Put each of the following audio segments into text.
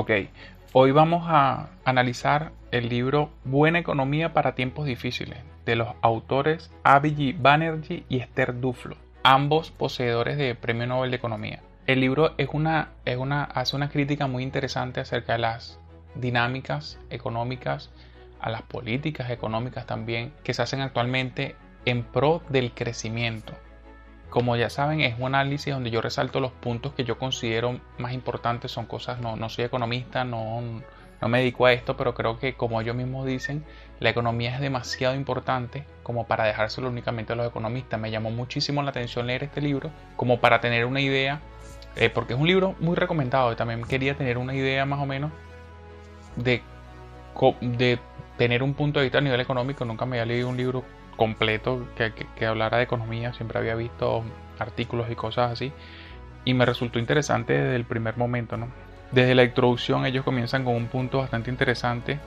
Ok, hoy vamos a analizar el libro Buena Economía para Tiempos Difíciles de los autores Abhijit Banerjee y Esther Duflo, ambos poseedores de Premio Nobel de Economía. El libro es una, es una, hace una crítica muy interesante acerca de las dinámicas económicas, a las políticas económicas también que se hacen actualmente en pro del crecimiento. Como ya saben, es un análisis donde yo resalto los puntos que yo considero más importantes. Son cosas, no, no soy economista, no, no me dedico a esto, pero creo que como ellos mismos dicen, la economía es demasiado importante como para dejárselo únicamente a los economistas. Me llamó muchísimo la atención leer este libro como para tener una idea, eh, porque es un libro muy recomendado y también quería tener una idea más o menos de, de tener un punto de vista a nivel económico. Nunca me había leído un libro completo que, hablara de economía, siempre había visto artículos y cosas así, y me resultó interesante desde el primer momento, ¿no? Desde la introducción ellos comienzan con un punto bastante interesante,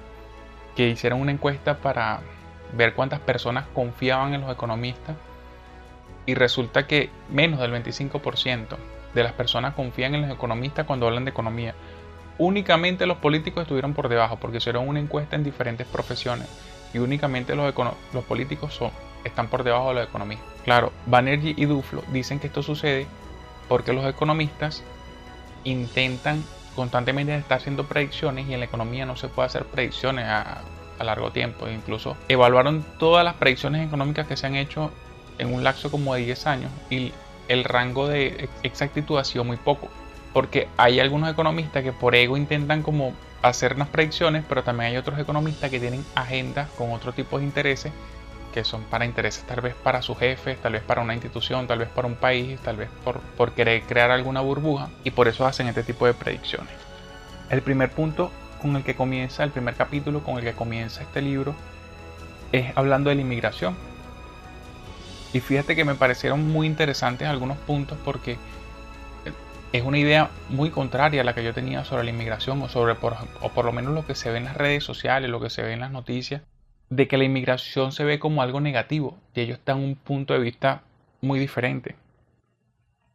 que hicieron una encuesta para ver cuántas personas confiaban en los economistas, y resulta que menos del 25% de las personas confían en los economistas cuando hablan de economía. Únicamente los políticos estuvieron por debajo porque hicieron una encuesta en diferentes profesiones y únicamente los, políticos son, están por debajo de los economistas. Claro, Banerjee y Duflo dicen que esto sucede porque los economistas intentan constantemente estar haciendo predicciones y en la economía no se puede hacer predicciones a, a largo tiempo. Incluso evaluaron todas las predicciones económicas que se han hecho en un lapso como de 10 años y el rango de exactitud ha sido muy poco. Porque hay algunos economistas que por ego intentan como hacer unas predicciones, pero también hay otros economistas que tienen agendas con otro tipo de intereses, que son para intereses tal vez para sus jefes, tal vez para una institución, tal vez para un país, tal vez por, por querer crear alguna burbuja, y por eso hacen este tipo de predicciones. El primer punto con el que comienza, el primer capítulo con el que comienza este libro, es hablando de la inmigración. Y fíjate que me parecieron muy interesantes algunos puntos porque es una idea muy contraria a la que yo tenía sobre la inmigración o sobre por, o por lo menos lo que se ve en las redes sociales, lo que se ve en las noticias, de que la inmigración se ve como algo negativo y ellos están un punto de vista muy diferente.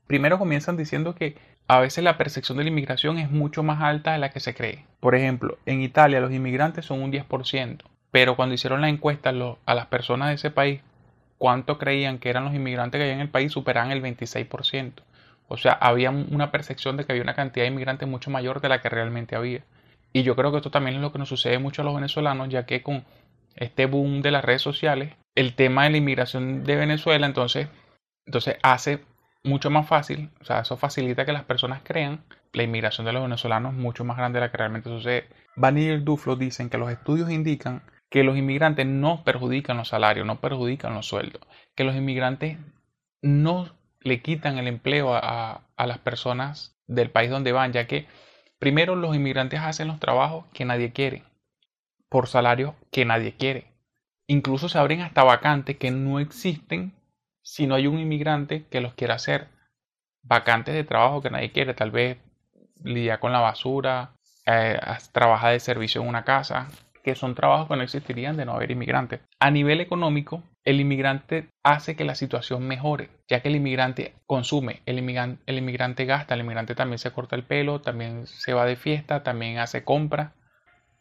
Primero comienzan diciendo que a veces la percepción de la inmigración es mucho más alta de la que se cree. Por ejemplo, en Italia los inmigrantes son un 10%, pero cuando hicieron la encuesta a las personas de ese país, cuánto creían que eran los inmigrantes que había en el país, superaban el 26%. O sea, había una percepción de que había una cantidad de inmigrantes mucho mayor de la que realmente había. Y yo creo que esto también es lo que nos sucede mucho a los venezolanos, ya que con este boom de las redes sociales, el tema de la inmigración de Venezuela, entonces, entonces hace mucho más fácil, o sea, eso facilita que las personas crean la inmigración de los venezolanos mucho más grande de la que realmente sucede. Van y Duflo dicen que los estudios indican que los inmigrantes no perjudican los salarios, no perjudican los sueldos, que los inmigrantes no le quitan el empleo a, las personas del país donde van, ya que primero los inmigrantes hacen los trabajos que nadie quiere, por salarios que nadie quiere. Incluso se abren hasta vacantes que no existen si no hay un inmigrante que los quiera hacer. Vacantes de trabajo que nadie quiere, tal vez lidiar con la basura, eh, trabajar de servicio en una casa, que son trabajos que no existirían de no haber inmigrantes. A nivel económico, el inmigrante hace que la situación mejore, ya que el inmigrante consume, el inmigrante, gasta, el inmigrante también se corta el pelo, también se va de fiesta, también hace compras,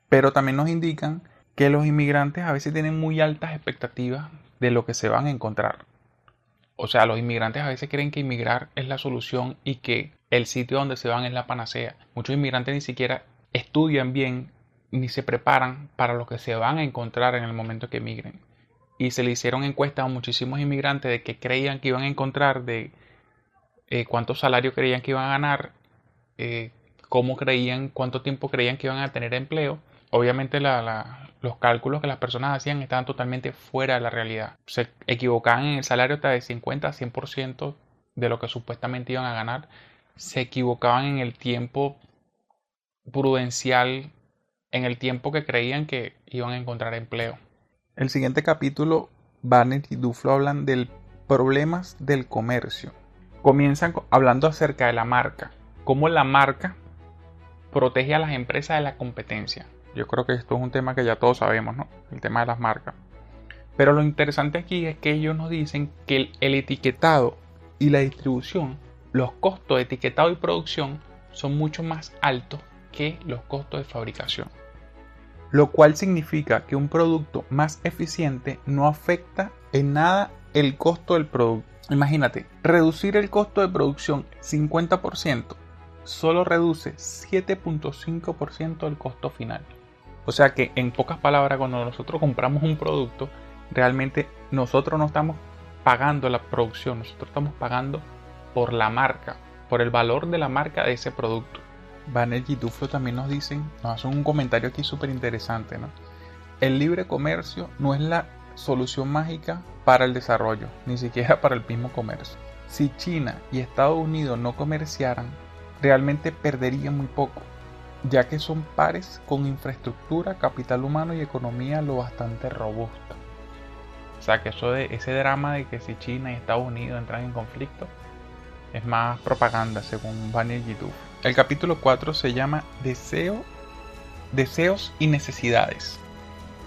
pero también nos indican que los inmigrantes a veces tienen muy altas expectativas de lo que se van a encontrar. O sea, los inmigrantes a veces creen que inmigrar es la solución y que el sitio donde se van es la panacea. Muchos inmigrantes ni siquiera estudian bien ni se preparan para lo que se van a encontrar en el momento que emigren. Y se le hicieron encuestas a muchísimos inmigrantes de qué creían que iban a encontrar, de eh, cuánto salario creían que iban a ganar, eh, cómo creían, cuánto tiempo creían que iban a tener empleo. Obviamente los cálculos que las personas hacían estaban totalmente fuera de la realidad. Se equivocaban en el salario hasta de 50 a 100% de lo que supuestamente iban a ganar. Se equivocaban en el tiempo prudencial en el tiempo que creían que iban a encontrar empleo. El siguiente capítulo, Barnett y Duflo hablan del problemas del comercio. Comienzan hablando acerca de la marca, cómo la marca protege a las empresas de la competencia. Yo creo que esto es un tema que ya todos sabemos, ¿no? El tema de las marcas. Pero lo interesante aquí es que ellos nos dicen que el etiquetado y la distribución, los costos de etiquetado y producción son mucho más altos que los costos de fabricación. Lo cual significa que un producto más eficiente no afecta en nada el costo del producto. Imagínate, reducir el costo de producción 50% solo reduce 7.5% del costo final. O sea que en pocas palabras, cuando nosotros compramos un producto, realmente nosotros no estamos pagando la producción, nosotros estamos pagando por la marca, por el valor de la marca de ese producto. Banner y Duflo también nos dicen, nos hacen un comentario aquí súper interesante, ¿no? El libre comercio no es la solución mágica para el desarrollo, ni siquiera para el mismo comercio. Si China y Estados Unidos no comerciaran, realmente perderían muy poco, ya que son pares con infraestructura, capital humano y economía lo bastante robusta. O sea que eso de ese drama de que si China y Estados Unidos entran en conflicto es más propaganda según Banner YouTube. El capítulo 4 se llama Deseo, Deseos y Necesidades.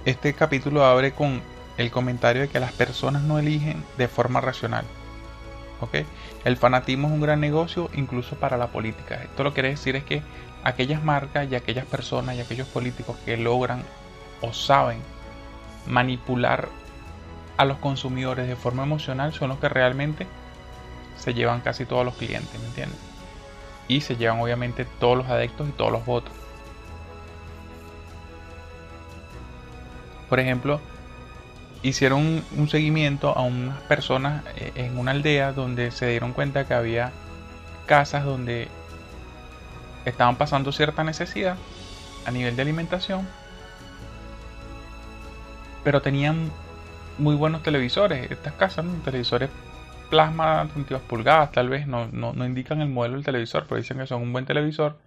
Este capítulo abre con el comentario de que las personas no eligen de forma racional. El fanatismo es un gran negocio incluso para la política. Esto lo que quiere decir es que aquellas marcas y aquellas personas y aquellos políticos que logran o saben manipular a los consumidores de forma emocional son los que realmente se llevan casi todos los clientes, ¿me entiendes? Y se llevan obviamente todos los adeptos y todos los votos. Por ejemplo, hicieron un, seguimiento a unas personas eh, en una aldea donde se dieron cuenta que había casas donde estaban pasando cierta necesidad a nivel de alimentación, pero tenían muy buenos televisores. Estas casas, televisores plasma 22 pulgadas, tal vez no, no, no indican el modelo del televisor, pero dicen que son un buen televisor.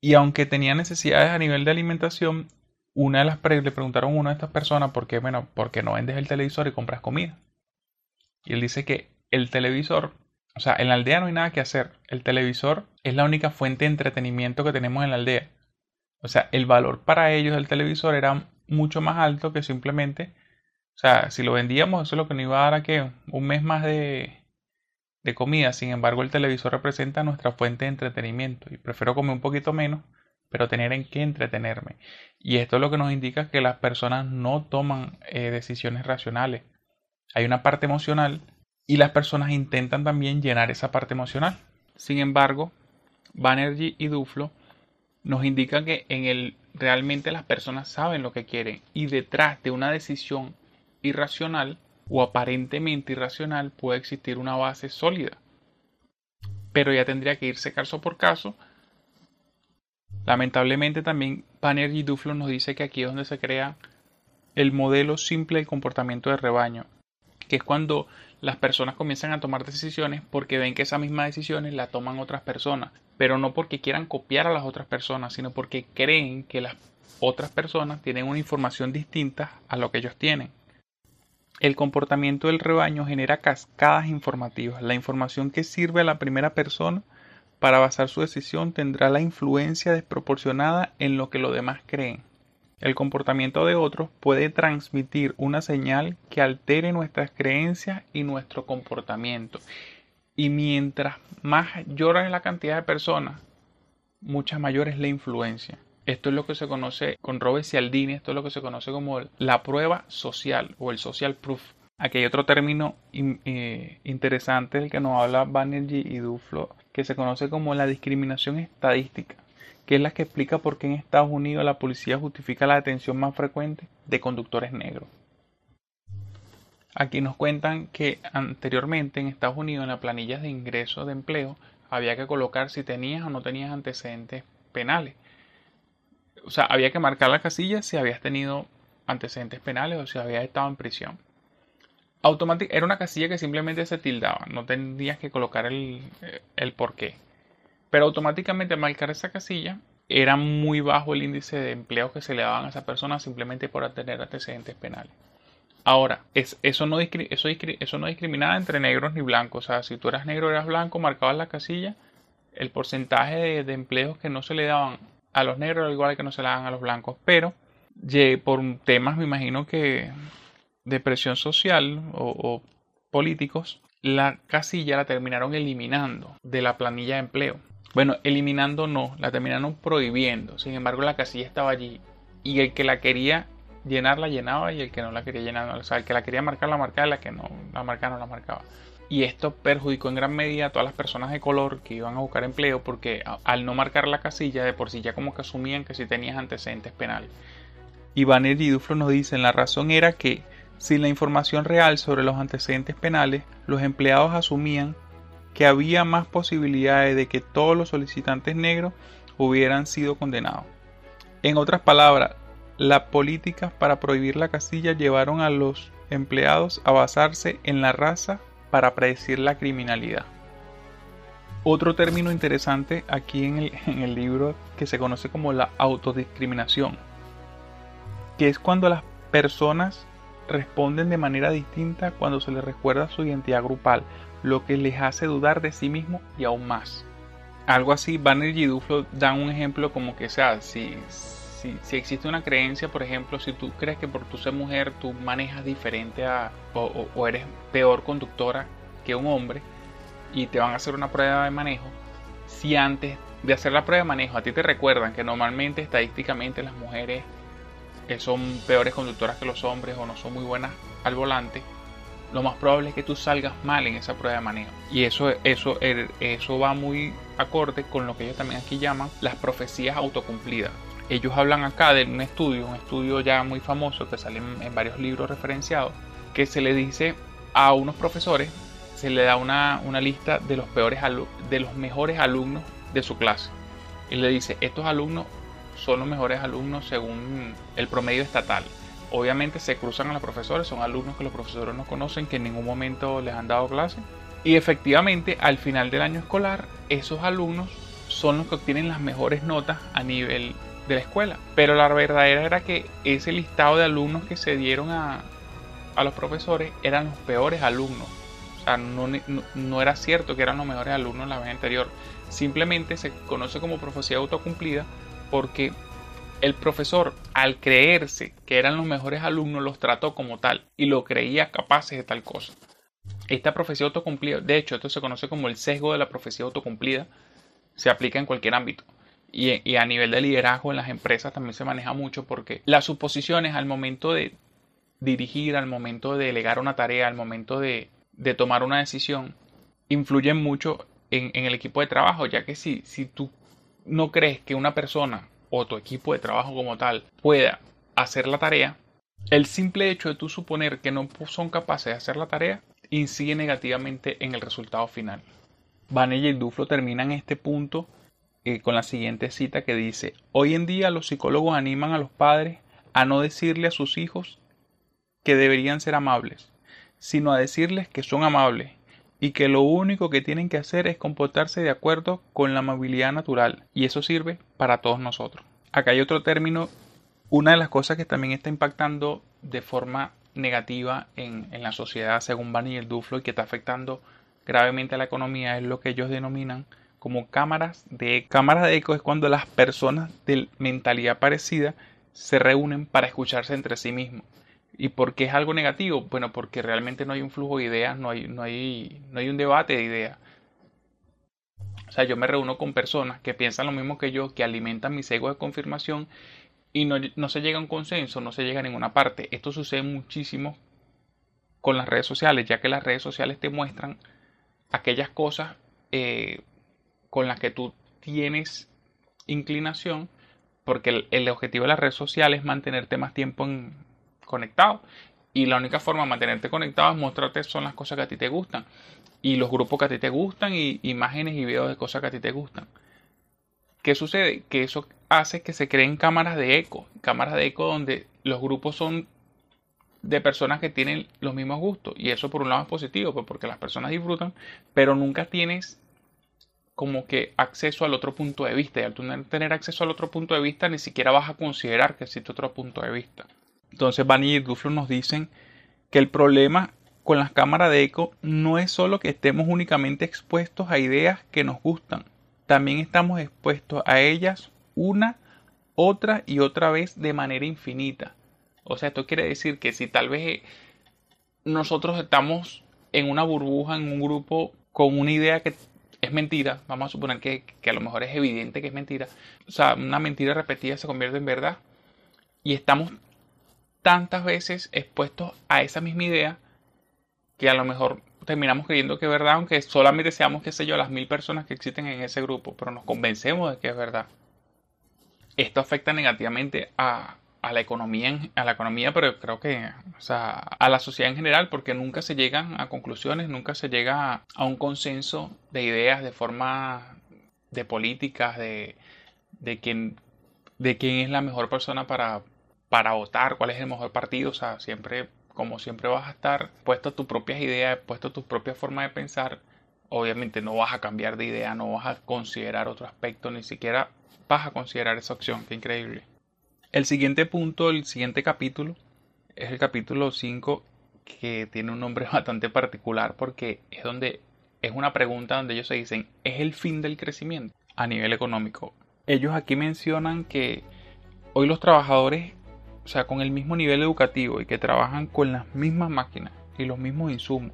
Y aunque tenían necesidades a nivel de alimentación, una de las le preguntaron a una de estas personas por qué, bueno, por qué no vendes el televisor y compras comida. Y él dice que el televisor, o sea, en la aldea no hay nada que hacer. El televisor es la única fuente de entretenimiento que tenemos en la aldea. O sea, el valor para ellos del televisor era mucho más alto que simplemente, sea, si lo vendíamos, eso es lo que nos iba a dar a que un mes más de, de comida. Sin embargo, el televisor representa nuestra fuente de entretenimiento y prefiero comer un poquito menos pero tener en qué entretenerme. Y esto es lo que nos indica que las personas no toman eh, decisiones racionales. Hay una parte emocional y las personas intentan también llenar esa parte emocional. Sin embargo, Banerjee y Duflo nos indican que en el realmente las personas saben lo que quieren y detrás de una decisión irracional o aparentemente irracional puede existir una base sólida. Pero ya tendría que irse caso por caso Lamentablemente también y Duflo nos dice que aquí es donde se crea el modelo simple del comportamiento de rebaño, que es cuando las personas comienzan a tomar decisiones porque ven que esas mismas decisiones las toman otras personas, pero no porque quieran copiar a las otras personas, sino porque creen que las otras personas tienen una información distinta a lo que ellos tienen. El comportamiento del rebaño genera cascadas informativas. La información que sirve a la primera persona para basar su decisión tendrá la influencia desproporcionada en lo que los demás creen. El comportamiento de otros puede transmitir una señal que altere nuestras creencias y nuestro comportamiento. Y mientras más llora la cantidad de personas, mucha mayor es la influencia. Esto es lo que se conoce con Robert Cialdini, esto es lo que se conoce como la prueba social o el social proof. Aquí hay otro término eh, interesante del que nos habla Banerjee y Duflo, que se conoce como la discriminación estadística, que es la que explica por qué en Estados Unidos la policía justifica la detención más frecuente de conductores negros. Aquí nos cuentan que anteriormente en Estados Unidos en las planillas de ingreso de empleo había que colocar si tenías o no tenías antecedentes penales. O sea, había que marcar la casilla si habías tenido antecedentes penales o si habías estado en prisión era una casilla que simplemente se tildaba, no tenías que colocar el, el por qué. Pero automáticamente al marcar esa casilla era muy bajo el índice de empleos que se le daban a esa persona simplemente por tener antecedentes penales. Ahora, es, eso, no eso, eso no discriminaba entre negros ni blancos. O sea, si tú eras negro o eras blanco, marcabas la casilla, el porcentaje de, de empleos que no se le daban a los negros igual que no se le daban a los blancos. Pero, por temas, me imagino que de presión social o, políticos, la casilla la terminaron eliminando de la planilla de empleo. Bueno, eliminando no, la terminaron prohibiendo. Sin embargo, la casilla estaba allí. Y el que la quería llenar la llenaba y el que no la quería llenar no. O sea, el que la quería marcar la marcaba la que no la marcaba no la marcaba. Y esto perjudicó en gran medida a todas las personas de color que iban a buscar empleo porque al no marcar la casilla de por sí ya como que asumían que si tenías antecedentes penales. Y Banner y Duflo nos dicen la razón era que sin la información real sobre los antecedentes penales, los empleados asumían que había más posibilidades de que todos los solicitantes negros hubieran sido condenados. En otras palabras, las políticas para prohibir la casilla llevaron a los empleados a basarse en la raza para predecir la criminalidad. Otro término interesante aquí en el, libro que se conoce como la autodiscriminación, que es cuando las personas responden de manera distinta cuando se les recuerda su identidad grupal, lo que les hace dudar de sí mismo y aún más. Algo así, Banner y Duflo dan un ejemplo como que sea, si, si, existe una creencia, por ejemplo, si tú crees que por tu ser mujer tú manejas diferente a, o, o eres peor conductora que un hombre y te van a hacer una prueba de manejo, si antes de hacer la prueba de manejo a ti te recuerdan que normalmente estadísticamente las mujeres eh, son peores conductoras que los hombres o no son muy buenas al volante, lo más probable es que tú salgas mal en esa prueba de manejo. Y eso, eso, er, eso va muy acorde con lo que ellos también aquí llaman las profecías autocumplidas. Ellos hablan acá de un estudio, un estudio ya muy famoso que sale en, varios libros referenciados, que se le dice a unos profesores, se le da una, una lista de los, peores de los mejores alumnos de su clase. Y le dice, estos alumnos son los mejores alumnos según el promedio estatal. Obviamente se cruzan a los profesores, son alumnos que los profesores no conocen, que en ningún momento les han dado clase. Y efectivamente, al final del año escolar, esos alumnos son los que obtienen las mejores notas a nivel de la escuela. Pero la verdadera era que ese listado de alumnos que se dieron a, a los profesores eran los peores alumnos. O sea, no, no, no, era cierto que eran los mejores alumnos la vez anterior. Simplemente se conoce como profecía autocumplida porque el profesor, al creerse que eran los mejores alumnos, los trató como tal y lo creía capaces de tal cosa. Esta profecía autocumplida, de hecho, esto se conoce como el sesgo de la profecía autocumplida, se aplica en cualquier ámbito. Y, a nivel de liderazgo en las empresas también se maneja mucho porque las suposiciones al momento de dirigir, al momento de delegar una tarea, al momento de, de tomar una decisión, influyen mucho en, el equipo de trabajo, ya que si, si tú no crees que una persona o tu equipo de trabajo como tal pueda hacer la tarea, el simple hecho de tú suponer que no son capaces de hacer la tarea incide negativamente en el resultado final. Vanilla y Duflo terminan este punto eh, con la siguiente cita que dice, hoy en día los psicólogos animan a los padres a no decirle a sus hijos que deberían ser amables, sino a decirles que son amables y que lo único que tienen que hacer es comportarse de acuerdo con la amabilidad natural y eso sirve para todos nosotros. Acá hay otro término, una de las cosas que también está impactando de forma negativa en, en la sociedad según Bani y el Duflo y que está afectando gravemente a la economía es lo que ellos denominan como cámaras de cámaras de eco es cuando las personas de mentalidad parecida se reúnen para escucharse entre sí mismos ¿Y por qué es algo negativo? Bueno, porque realmente no hay un flujo de ideas, no hay, no hay, no hay un debate de ideas. O sea, yo me reúno con personas que piensan lo mismo que yo, que alimentan mis egos de confirmación y no, no se llega a un consenso, no se llega a ninguna parte. Esto sucede muchísimo con las redes sociales, ya que las redes sociales te muestran aquellas cosas eh, con las que tú tienes inclinación, porque el, objetivo de las redes sociales es mantenerte más tiempo en, conectado. Y la única forma de mantenerte conectado es mostrarte son las cosas que a ti te gustan. Y los grupos que a ti te gustan y imágenes y videos de cosas que a ti te gustan. ¿Qué sucede? Que eso hace que se creen cámaras de eco. Cámaras de eco donde los grupos son de personas que tienen los mismos gustos. Y eso por un lado es positivo, pues porque las personas disfrutan, pero nunca tienes como que acceso al otro punto de vista. Y al tener acceso al otro punto de vista, ni siquiera vas a considerar que existe otro punto de vista. Entonces Vanny y Duflo nos dicen que el problema con las cámaras de eco no es solo que estemos únicamente expuestos a ideas que nos gustan, también estamos expuestos a ellas una, otra y otra vez de manera infinita. O sea, esto quiere decir que si tal vez nosotros estamos en una burbuja, en un grupo con una idea que es mentira, vamos a suponer que, que, a lo mejor es evidente que es mentira, o sea, una mentira repetida se convierte en verdad y estamos tantas veces expuestos a esa misma idea que a lo mejor terminamos creyendo que es verdad, aunque solamente seamos, qué sé yo, las mil personas que existen en ese grupo, pero nos convencemos de que es verdad. Esto afecta negativamente a, a la economía, a la economía, pero creo que, o sea, a la sociedad en general, porque nunca se llegan a conclusiones, nunca se llega a, un consenso de ideas, de forma de políticas, de, de quién, de quién es la mejor persona para, para votar, cuál es el mejor partido, o sea, siempre, como siempre vas a estar puesto tus propias ideas, puesto a tu propia forma de pensar, obviamente no vas a cambiar de idea, no vas a considerar otro aspecto, ni siquiera vas a considerar esa opción, qué increíble. El siguiente punto, el siguiente capítulo, es el capítulo 5 que tiene un nombre bastante particular porque es donde es una pregunta donde ellos se dicen, ¿es el fin del crecimiento a nivel económico? Ellos aquí mencionan que hoy los trabajadores, o sea, con el mismo nivel educativo y que trabajan con las mismas máquinas y los mismos insumos,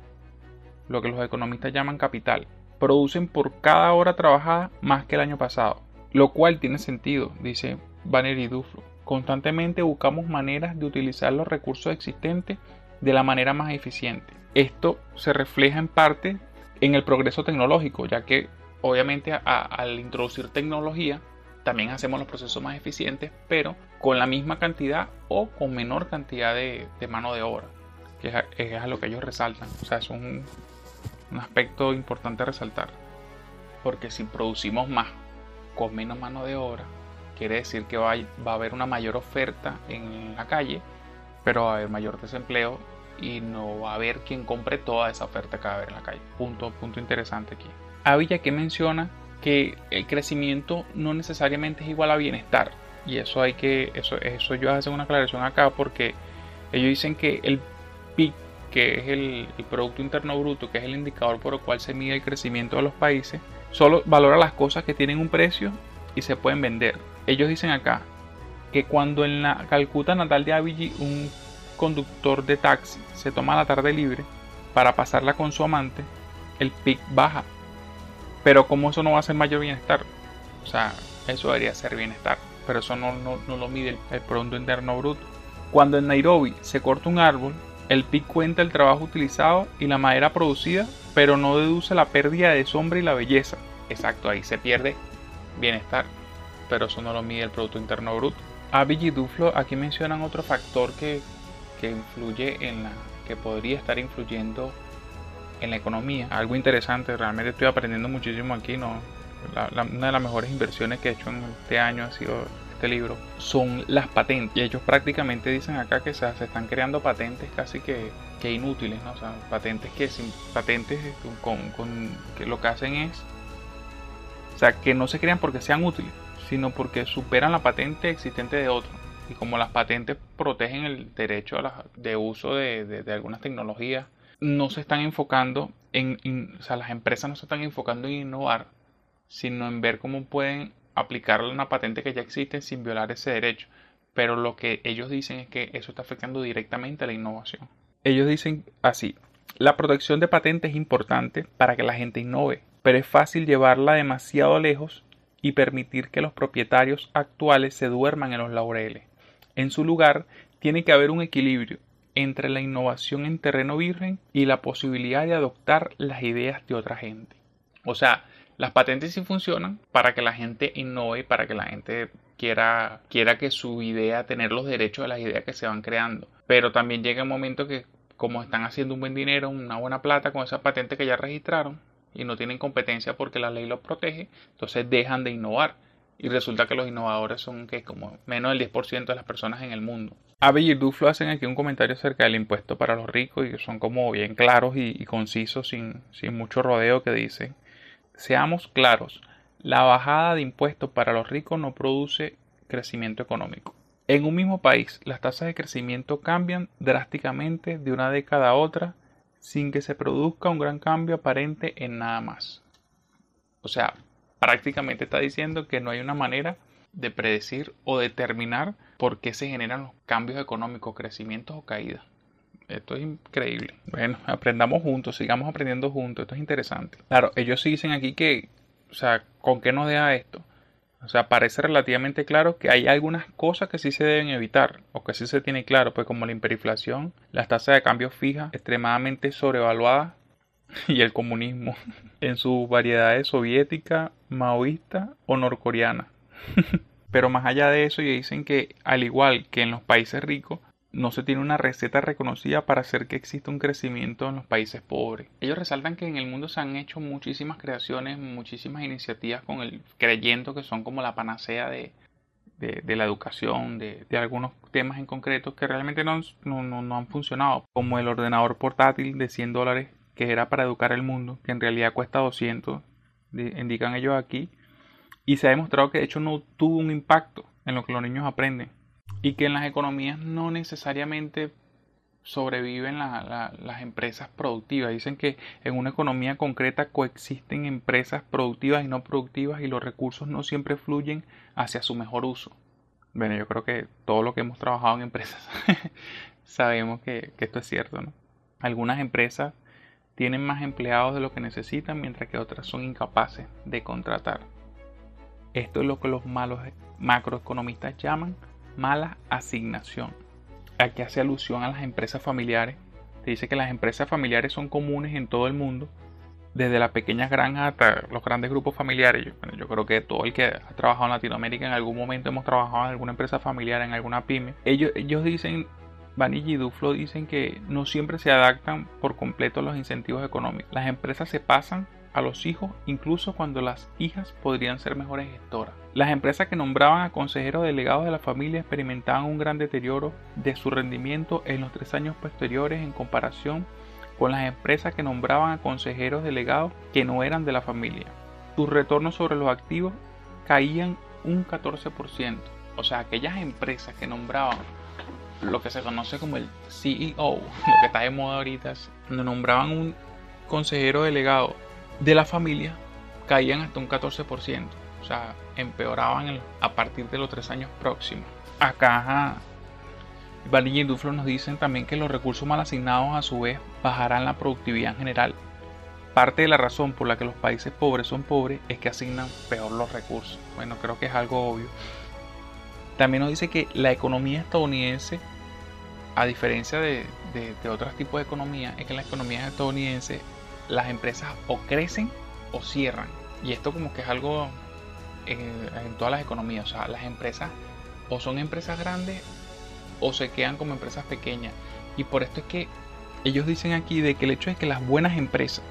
lo que los economistas llaman capital, producen por cada hora trabajada más que el año pasado, lo cual tiene sentido, dice Banner y Duflo. Constantemente buscamos maneras de utilizar los recursos existentes de la manera más eficiente. Esto se refleja en parte en el progreso tecnológico, ya que obviamente al introducir tecnología también hacemos los procesos más eficientes, pero con la misma cantidad o con menor cantidad de, mano de obra, que es a, lo que ellos resaltan. O sea, es un, un aspecto importante a resaltar, porque si producimos más con menos mano de obra, quiere decir que va, a haber una mayor oferta en la calle, pero va a haber mayor desempleo y no va a haber quien compre toda esa oferta que va a haber en la calle. Punto, punto interesante aquí. Avilla que menciona que el crecimiento no necesariamente es igual a bienestar. Y eso hay que, eso, eso yo hago una aclaración acá porque ellos dicen que el PIB, que es el, el Producto Interno Bruto, que es el indicador por el cual se mide el crecimiento de los países, solo valora las cosas que tienen un precio y se pueden vender. Ellos dicen acá que cuando en la Calcuta natal de Avicii un conductor de taxi se toma la tarde libre para pasarla con su amante, el pic baja. Pero como eso no va a ser mayor bienestar, o sea, eso debería ser bienestar, pero eso no, no, lo mide el, el, Producto Interno Bruto. Cuando en Nairobi se corta un árbol, el PIC cuenta el trabajo utilizado y la madera producida, pero no deduce la pérdida de sombra y la belleza. Exacto, ahí se pierde bienestar, pero eso no lo mide el Producto Interno Bruto. Abiy y Duflo aquí mencionan otro factor que, que influye en la que podría estar influyendo en la economía. Algo interesante, realmente estoy aprendiendo muchísimo aquí. ¿no? una de las mejores inversiones que he hecho en este año ha sido este libro. Son las patentes. Y ellos prácticamente dicen acá que se, están creando patentes casi que, que inútiles. ¿no? O sea, patentes que sin patentes con, con, que lo que hacen es o sea, que no se crean porque sean útiles, sino porque superan la patente existente de otro. Y como las patentes protegen el derecho de uso de, algunas tecnologías, no se están enfocando en, o sea, las empresas no se están enfocando en innovar, sino en ver cómo pueden aplicar una patente que ya existe sin violar ese derecho. Pero lo que ellos dicen es que eso está afectando directamente a la innovación. Ellos dicen así, la protección de patentes es importante para que la gente innove, pero es fácil llevarla demasiado lejos y permitir que los propietarios actuales se duerman en los laureles. En su lugar, tiene que haber un equilibrio entre la innovación en terreno virgen y la posibilidad de adoptar las ideas de otra gente. O sea, las patentes sí funcionan para que la gente innove, para que la gente quiera, quiera que su idea, tener los derechos de las ideas que se van creando. Pero también llega un momento que, como están haciendo un buen dinero, una buena plata con esa patente que ya registraron, y no tienen competencia porque la ley los protege, entonces dejan de innovar. Y resulta que los innovadores son que como menos del 10% de las personas en el mundo. Abe y Duflo hacen aquí un comentario acerca del impuesto para los ricos y son como bien claros y, concisos sin, sin mucho rodeo que dicen. Seamos claros, la bajada de impuestos para los ricos no produce crecimiento económico. En un mismo país, las tasas de crecimiento cambian drásticamente de una década a otra sin que se produzca un gran cambio aparente en nada más. O sea, prácticamente está diciendo que no hay una manera de predecir o determinar por qué se generan los cambios económicos, crecimientos o caídas. Esto es increíble. Bueno, aprendamos juntos, sigamos aprendiendo juntos. Esto es interesante. Claro, ellos sí dicen aquí que, o sea, ¿con qué nos deja esto? O sea, parece relativamente claro que hay algunas cosas que sí se deben evitar o que sí se tiene claro, pues como la hiperinflación, las tasas de cambio fijas extremadamente sobrevaluadas y el comunismo en sus variedades soviética, maoísta o norcoreana. Pero más allá de eso, ellos dicen que al igual que en los países ricos, no se tiene una receta reconocida para hacer que exista un crecimiento en los países pobres. Ellos resaltan que en el mundo se han hecho muchísimas creaciones, muchísimas iniciativas con el creyendo que son como la panacea de, de, la educación, de, de, algunos temas en concreto que realmente no, no, no, han funcionado, como el ordenador portátil de 100 dólares que era para educar el mundo, que en realidad cuesta 200, indican ellos aquí, y se ha demostrado que de hecho no tuvo un impacto en lo que los niños aprenden y que en las economías no necesariamente sobreviven las empresas productivas. Dicen que en una economía concreta coexisten empresas productivas y no productivas y los recursos no siempre fluyen hacia su mejor uso. Bueno, yo creo que todo lo que hemos trabajado en empresas sabemos que, que esto es cierto. ¿no? Algunas empresas tienen más empleados de lo que necesitan mientras que otras son incapaces de contratar. Esto es lo que los malos macroeconomistas llaman mala asignación. Aquí hace alusión a las empresas familiares. Se dice que las empresas familiares son comunes en todo el mundo, desde las pequeñas granjas hasta los grandes grupos familiares. Yo, creo que todo el que ha trabajado en Latinoamérica en algún momento hemos trabajado en alguna empresa familiar, en alguna pyme. Ellos, ellos dicen, Vanilla y Duflo dicen que no siempre se adaptan por completo a los incentivos económicos. Las empresas se pasan a los hijos incluso cuando las hijas podrían ser mejores gestoras. Las empresas que nombraban a consejeros delegados de la familia experimentaban un gran deterioro de su rendimiento en los tres años posteriores en comparación con las empresas que nombraban a consejeros delegados que no eran de la familia. Sus retornos sobre los activos caían un 14%. O sea, aquellas empresas que nombraban lo que se conoce como el CEO, lo que está de moda ahorita, nombraban un consejero delegado de la familia caían hasta un 14%. O sea, empeoraban a partir de los tres años próximos. Acá Vanilla y Duflo nos dicen también que los recursos mal asignados a su vez bajarán la productividad en general. Parte de la razón por la que los países pobres son pobres es que asignan peor los recursos. Bueno, creo que es algo obvio. También nos dice que la economía estadounidense, a diferencia de, de otros tipos de economía, es que la economía estadounidense las empresas o crecen o cierran. Y esto como que es algo eh, en, todas las economías. O sea, las empresas o son empresas grandes o se quedan como empresas pequeñas. Y por esto es que ellos dicen aquí de que el hecho de que las buenas empresas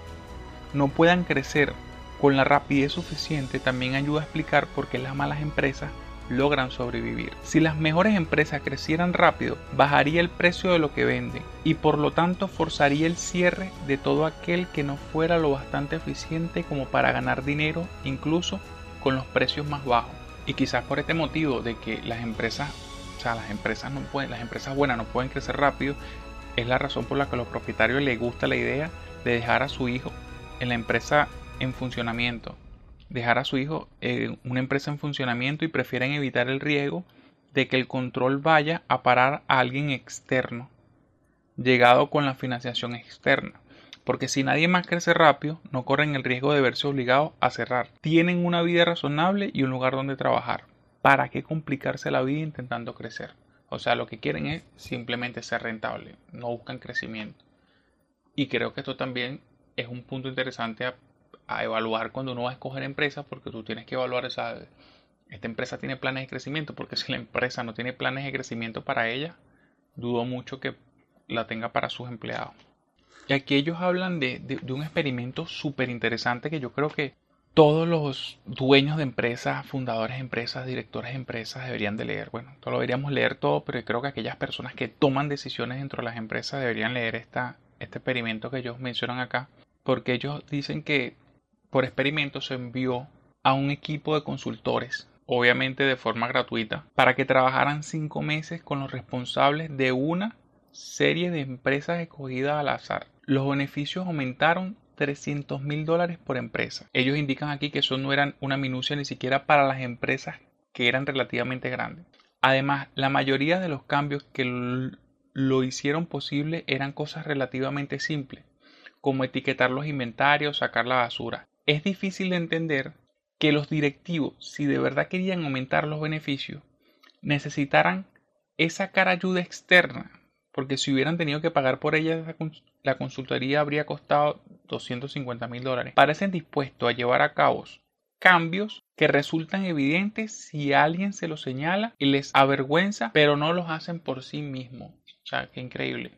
no puedan crecer con la rapidez suficiente también ayuda a explicar por qué las malas empresas logran sobrevivir. Si las mejores empresas crecieran rápido, bajaría el precio de lo que venden y por lo tanto forzaría el cierre de todo aquel que no fuera lo bastante eficiente como para ganar dinero incluso con los precios más bajos. Y quizás por este motivo de que las empresas, o sea, las empresas no pueden, las empresas buenas no pueden crecer rápido, es la razón por la que a los propietarios les gusta la idea de dejar a su hijo en la empresa en funcionamiento dejar a su hijo en una empresa en funcionamiento y prefieren evitar el riesgo de que el control vaya a parar a alguien externo, llegado con la financiación externa. Porque si nadie más crece rápido, no corren el riesgo de verse obligados a cerrar. Tienen una vida razonable y un lugar donde trabajar. ¿Para qué complicarse la vida intentando crecer? O sea, lo que quieren es simplemente ser rentable, no buscan crecimiento. Y creo que esto también es un punto interesante a a evaluar cuando uno va a escoger empresas, porque tú tienes que evaluar esa, esta empresa tiene planes de crecimiento, porque si la empresa no tiene planes de crecimiento para ella, dudo mucho que la tenga para sus empleados. Y aquí ellos hablan de, de un experimento súper interesante que yo creo que todos los dueños de empresas, fundadores de empresas, directores de empresas deberían de leer. Bueno, todo lo deberíamos leer todo, pero creo que aquellas personas que toman decisiones dentro de las empresas deberían leer esta, este experimento que ellos mencionan acá, porque ellos dicen que por experimento se envió a un equipo de consultores, obviamente de forma gratuita, para que trabajaran cinco meses con los responsables de una serie de empresas escogidas al azar. Los beneficios aumentaron 300 mil dólares por empresa. Ellos indican aquí que eso no era una minucia ni siquiera para las empresas que eran relativamente grandes. Además, la mayoría de los cambios que lo hicieron posible eran cosas relativamente simples, como etiquetar los inventarios, sacar la basura. Es difícil de entender que los directivos, si de verdad querían aumentar los beneficios, necesitaran esa cara ayuda externa, porque si hubieran tenido que pagar por ella, la consultoría habría costado 250 mil dólares. Parecen dispuestos a llevar a cabo cambios que resultan evidentes si alguien se los señala y les avergüenza, pero no los hacen por sí mismos. O sea, qué increíble.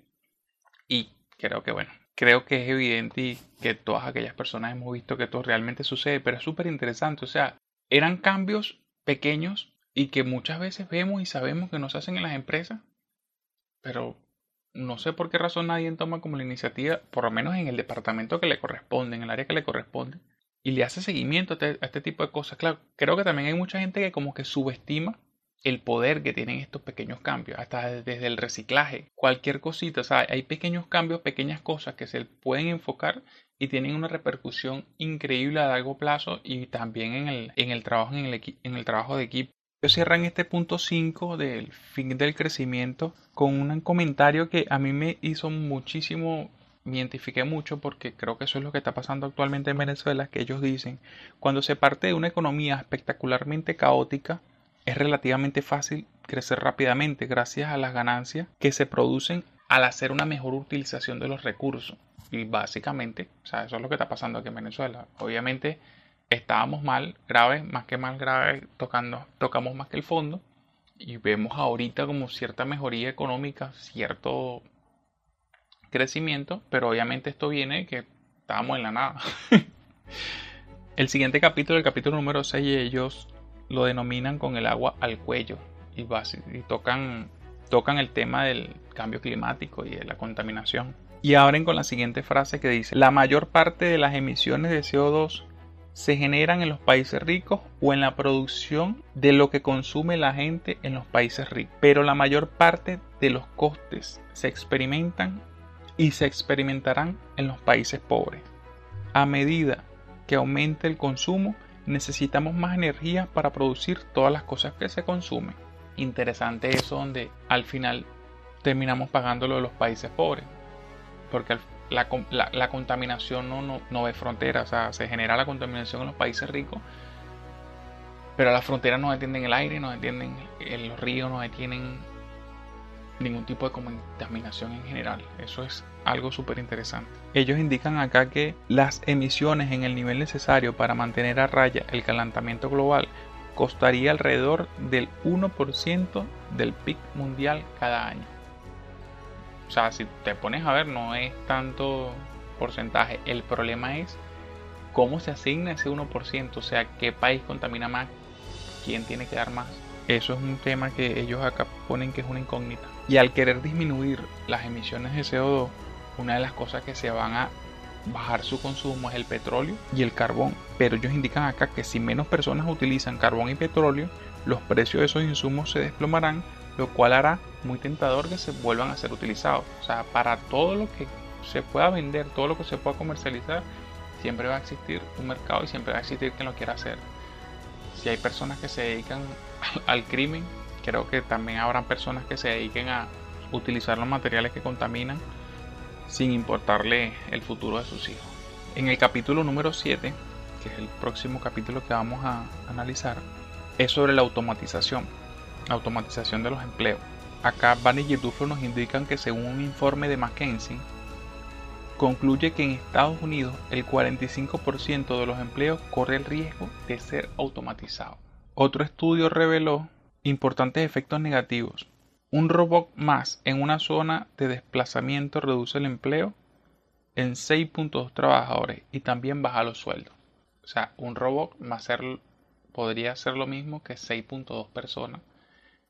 Y creo que bueno, creo que es evidente y que todas aquellas personas hemos visto que esto realmente sucede, pero es súper interesante. O sea, eran cambios pequeños y que muchas veces vemos y sabemos que no se hacen en las empresas, pero no sé por qué razón nadie toma como la iniciativa, por lo menos en el departamento que le corresponde, en el área que le corresponde, y le hace seguimiento a este, este, tipo de cosas. Claro, creo que también hay mucha gente que como que subestima el poder que tienen estos pequeños cambios, hasta desde el reciclaje, cualquier cosita, o sea, hay pequeños cambios, pequeñas cosas que se pueden enfocar y tienen una repercusión increíble a largo plazo y también en el, en el trabajo en el, en el trabajo de equipo. Yo cierro en este punto 5 del fin del crecimiento con un comentario que a mí me hizo muchísimo me identifiqué mucho porque creo que eso es lo que está pasando actualmente en Venezuela, que ellos dicen, cuando se parte de una economía espectacularmente caótica, es relativamente fácil crecer rápidamente gracias a las ganancias que se producen al hacer una mejor utilización de los recursos. Y básicamente, o sea, eso es lo que está pasando aquí en Venezuela. Obviamente estábamos mal, grave, más que mal grave, tocando, tocamos más que el fondo. Y vemos ahorita como cierta mejoría económica, cierto crecimiento, pero obviamente esto viene que estábamos en la nada. el siguiente capítulo, el capítulo número 6, ellos lo denominan con el agua al cuello y, tocan, tocan el tema del cambio climático y de la contaminación. Y abren con la siguiente frase que dice, la mayor parte de las emisiones de CO2 se generan en los países ricos o en la producción de lo que consume la gente en los países ricos. Pero la mayor parte de los costes se experimentan y se experimentarán en los países pobres. A medida que aumente el consumo, necesitamos más energía para producir todas las cosas que se consumen. Interesante eso donde al final terminamos pagándolo de los países pobres. Porque la, contaminación no, no, no ve fronteras, o sea, se genera la contaminación en los países ricos, pero las fronteras no detienen el aire, no detienen los ríos, no detienen ningún tipo de contaminación en general. Eso es algo súper interesante. Ellos indican acá que las emisiones en el nivel necesario para mantener a raya el calentamiento global costaría alrededor del 1% del PIB mundial cada año. O sea, si te pones a ver, no es tanto porcentaje. El problema es cómo se asigna ese 1%. O sea, qué país contamina más, quién tiene que dar más. Eso es un tema que ellos acá ponen que es una incógnita. Y al querer disminuir las emisiones de CO2, una de las cosas que se van a bajar su consumo es el petróleo y el carbón. Pero ellos indican acá que si menos personas utilizan carbón y petróleo, los precios de esos insumos se desplomarán, lo cual hará muy tentador que se vuelvan a ser utilizados. O sea, para todo lo que se pueda vender, todo lo que se pueda comercializar, siempre va a existir un mercado y siempre va a existir quien lo quiera hacer. Si hay personas que se dedican al crimen, creo que también habrán personas que se dediquen a utilizar los materiales que contaminan sin importarle el futuro de sus hijos. En el capítulo número 7, que es el próximo capítulo que vamos a analizar, es sobre la automatización, la automatización de los empleos. Acá Van y Duflo nos indican que según un informe de McKinsey, concluye que en Estados Unidos el 45% de los empleos corre el riesgo de ser automatizado. Otro estudio reveló importantes efectos negativos un robot más en una zona de desplazamiento reduce el empleo en 6.2 trabajadores y también baja los sueldos. O sea, un robot más ser, podría ser lo mismo que 6.2 personas.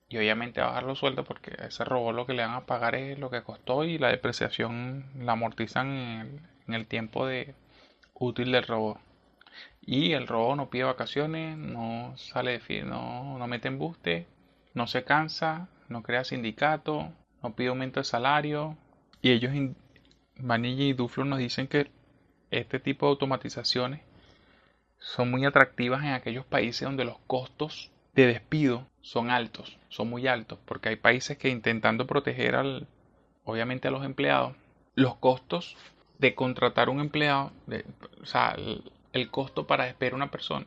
Y obviamente bajar los sueldos porque ese robot lo que le van a pagar es lo que costó y la depreciación la amortizan en el, tiempo de útil del robot. Y el robot no pide vacaciones, no sale de no, no mete embuste, no se cansa, no crea sindicato, no pide aumento de salario. Y ellos, Vanilla y Duflo, nos dicen que este tipo de automatizaciones son muy atractivas en aquellos países donde los costos de despido son altos, son muy altos, porque hay países que intentando proteger al, obviamente a los empleados, los costos de contratar un empleado, o sea, el, costo para despedir a una persona